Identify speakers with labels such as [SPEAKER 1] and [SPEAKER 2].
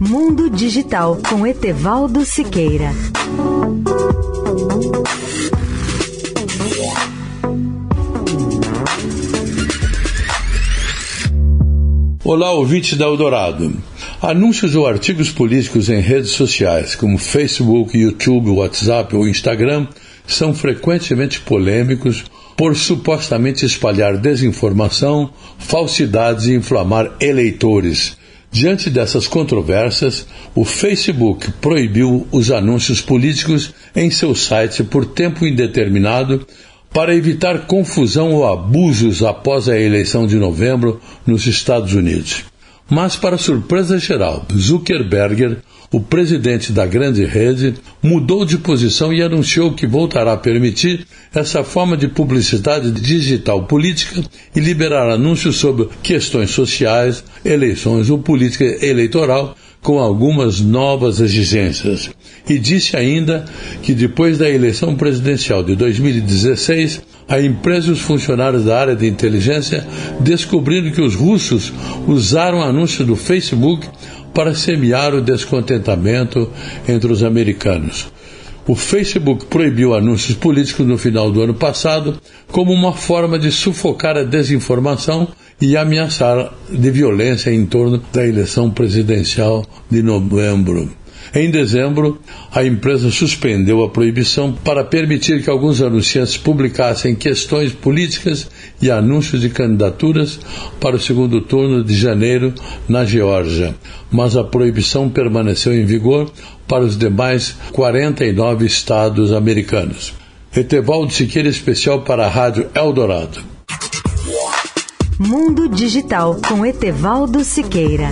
[SPEAKER 1] Mundo Digital com Etevaldo Siqueira.
[SPEAKER 2] Olá, ouvintes da Eldorado. Anúncios ou artigos políticos em redes sociais como Facebook, YouTube, WhatsApp ou Instagram são frequentemente polêmicos por supostamente espalhar desinformação, falsidades e inflamar eleitores Diante dessas controvérsias, o Facebook proibiu os anúncios políticos em seu site por tempo indeterminado para evitar confusão ou abusos após a eleição de novembro nos Estados Unidos. Mas, para surpresa geral, Zuckerberg o presidente da grande rede mudou de posição e anunciou que voltará a permitir essa forma de publicidade digital política e liberar anúncios sobre questões sociais, eleições ou política eleitoral com algumas novas exigências. E disse ainda que depois da eleição presidencial de 2016, a empresa e os funcionários da área de inteligência descobriram que os russos usaram anúncios do Facebook para semear o descontentamento entre os americanos. O Facebook proibiu anúncios políticos no final do ano passado como uma forma de sufocar a desinformação e ameaçar de violência em torno da eleição presidencial de novembro. Em dezembro, a empresa suspendeu a proibição para permitir que alguns anunciantes publicassem questões políticas e anúncios de candidaturas para o segundo turno de janeiro na Geórgia, mas a proibição permaneceu em vigor para os demais 49 estados americanos. Etevaldo Siqueira especial para a Rádio Eldorado.
[SPEAKER 1] Mundo Digital com Etevaldo Siqueira.